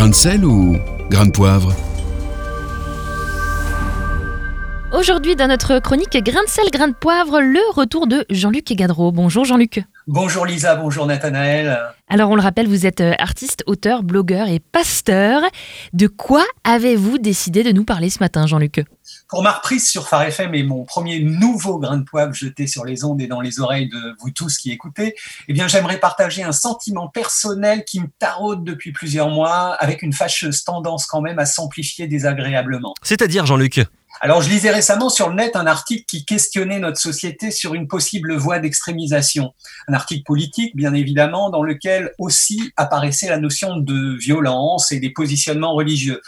Grain de sel ou grain de poivre Aujourd'hui, dans notre chronique Grain de sel, grain de poivre, le retour de Jean-Luc Gadreau. Bonjour Jean-Luc. Bonjour Lisa, bonjour Nathanaël. Alors on le rappelle, vous êtes euh, artiste, auteur, blogueur et pasteur. De quoi avez-vous décidé de nous parler ce matin Jean-Luc? Pour ma reprise sur Phare FM et mon premier nouveau grain de poivre jeté sur les ondes et dans les oreilles de vous tous qui écoutez, eh bien j'aimerais partager un sentiment personnel qui me taraude depuis plusieurs mois avec une fâcheuse tendance quand même à s'amplifier désagréablement. C'est-à-dire Jean-Luc? Alors, je lisais récemment sur le net un article qui questionnait notre société sur une possible voie d'extrémisation. Un article politique, bien évidemment, dans lequel aussi apparaissait la notion de violence et des positionnements religieux.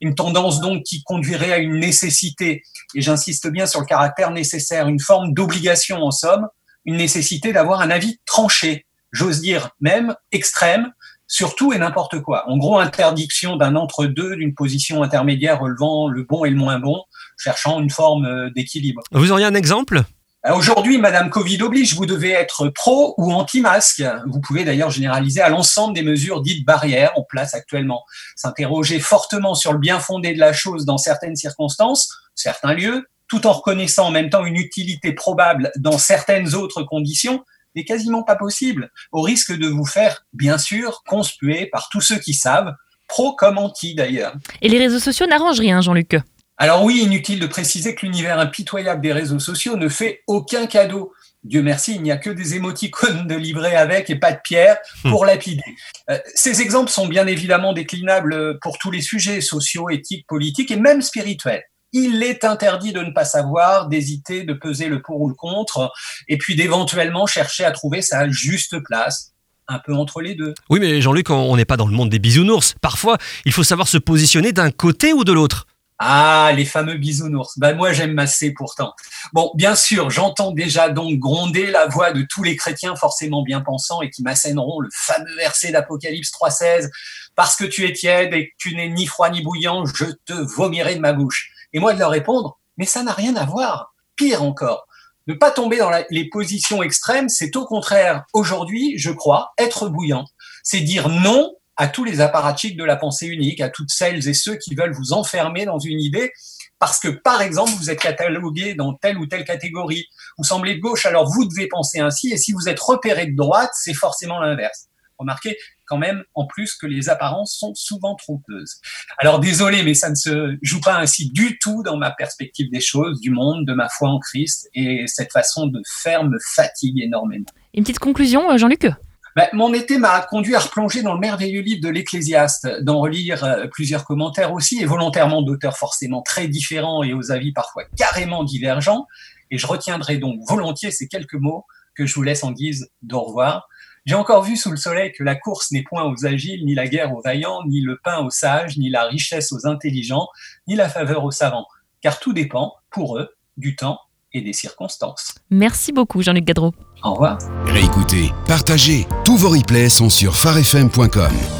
Une tendance donc qui conduirait à une nécessité, et j'insiste bien sur le caractère nécessaire, une forme d'obligation en somme, une nécessité d'avoir un avis tranché, j'ose dire même extrême, sur tout et n'importe quoi. En gros, interdiction d'un entre-deux, d'une position intermédiaire relevant le bon et le moins bon, cherchant une forme euh, d'équilibre. Vous auriez un exemple? Euh, Aujourd'hui, Madame Covid oblige, vous devez être pro ou anti-masque. Vous pouvez d'ailleurs généraliser à l'ensemble des mesures dites barrières en place actuellement. S'interroger fortement sur le bien fondé de la chose dans certaines circonstances, certains lieux, tout en reconnaissant en même temps une utilité probable dans certaines autres conditions, n'est quasiment pas possible, au risque de vous faire, bien sûr, conspuer par tous ceux qui savent, pro comme anti d'ailleurs. Et les réseaux sociaux n'arrangent rien, Jean-Luc Alors oui, inutile de préciser que l'univers impitoyable des réseaux sociaux ne fait aucun cadeau. Dieu merci, il n'y a que des émoticônes de livret avec et pas de pierre pour lapider. Euh, ces exemples sont bien évidemment déclinables pour tous les sujets sociaux, éthiques, politiques et même spirituels il est interdit de ne pas savoir, d'hésiter, de peser le pour ou le contre, et puis d'éventuellement chercher à trouver sa juste place un peu entre les deux. Oui, mais Jean-Luc, on n'est pas dans le monde des bisounours. Parfois, il faut savoir se positionner d'un côté ou de l'autre. Ah, les fameux bisounours. Ben moi, j'aime masser pourtant. Bon, bien sûr, j'entends déjà donc gronder la voix de tous les chrétiens forcément bien pensants et qui m'assèneront le fameux verset d'Apocalypse 3.16. Parce que tu es tiède et que tu n'es ni froid ni bouillant, je te vomirai de ma bouche et moi de leur répondre, mais ça n'a rien à voir. Pire encore, ne pas tomber dans les positions extrêmes, c'est au contraire, aujourd'hui, je crois, être bouillant. C'est dire non à tous les apparatchiks de la pensée unique, à toutes celles et ceux qui veulent vous enfermer dans une idée, parce que, par exemple, vous êtes catalogué dans telle ou telle catégorie. Vous semblez de gauche, alors vous devez penser ainsi, et si vous êtes repéré de droite, c'est forcément l'inverse. Remarquez quand même en plus que les apparences sont souvent trompeuses. Alors désolé, mais ça ne se joue pas ainsi du tout dans ma perspective des choses, du monde, de ma foi en Christ, et cette façon de faire me fatigue énormément. Une petite conclusion, euh, Jean-Luc? Ben, mon été m'a conduit à replonger dans le merveilleux livre de l'Ecclésiaste, d'en relire euh, plusieurs commentaires aussi, et volontairement d'auteurs forcément très différents et aux avis parfois carrément divergents. Et je retiendrai donc volontiers ces quelques mots que je vous laisse en guise d'au revoir. J'ai encore vu sous le soleil que la course n'est point aux agiles, ni la guerre aux vaillants, ni le pain aux sages, ni la richesse aux intelligents, ni la faveur aux savants, car tout dépend, pour eux, du temps et des circonstances. Merci beaucoup Jean-Luc Gadreau. Au revoir. Réécoutez, partagez, tous vos replays sont sur farfm.com.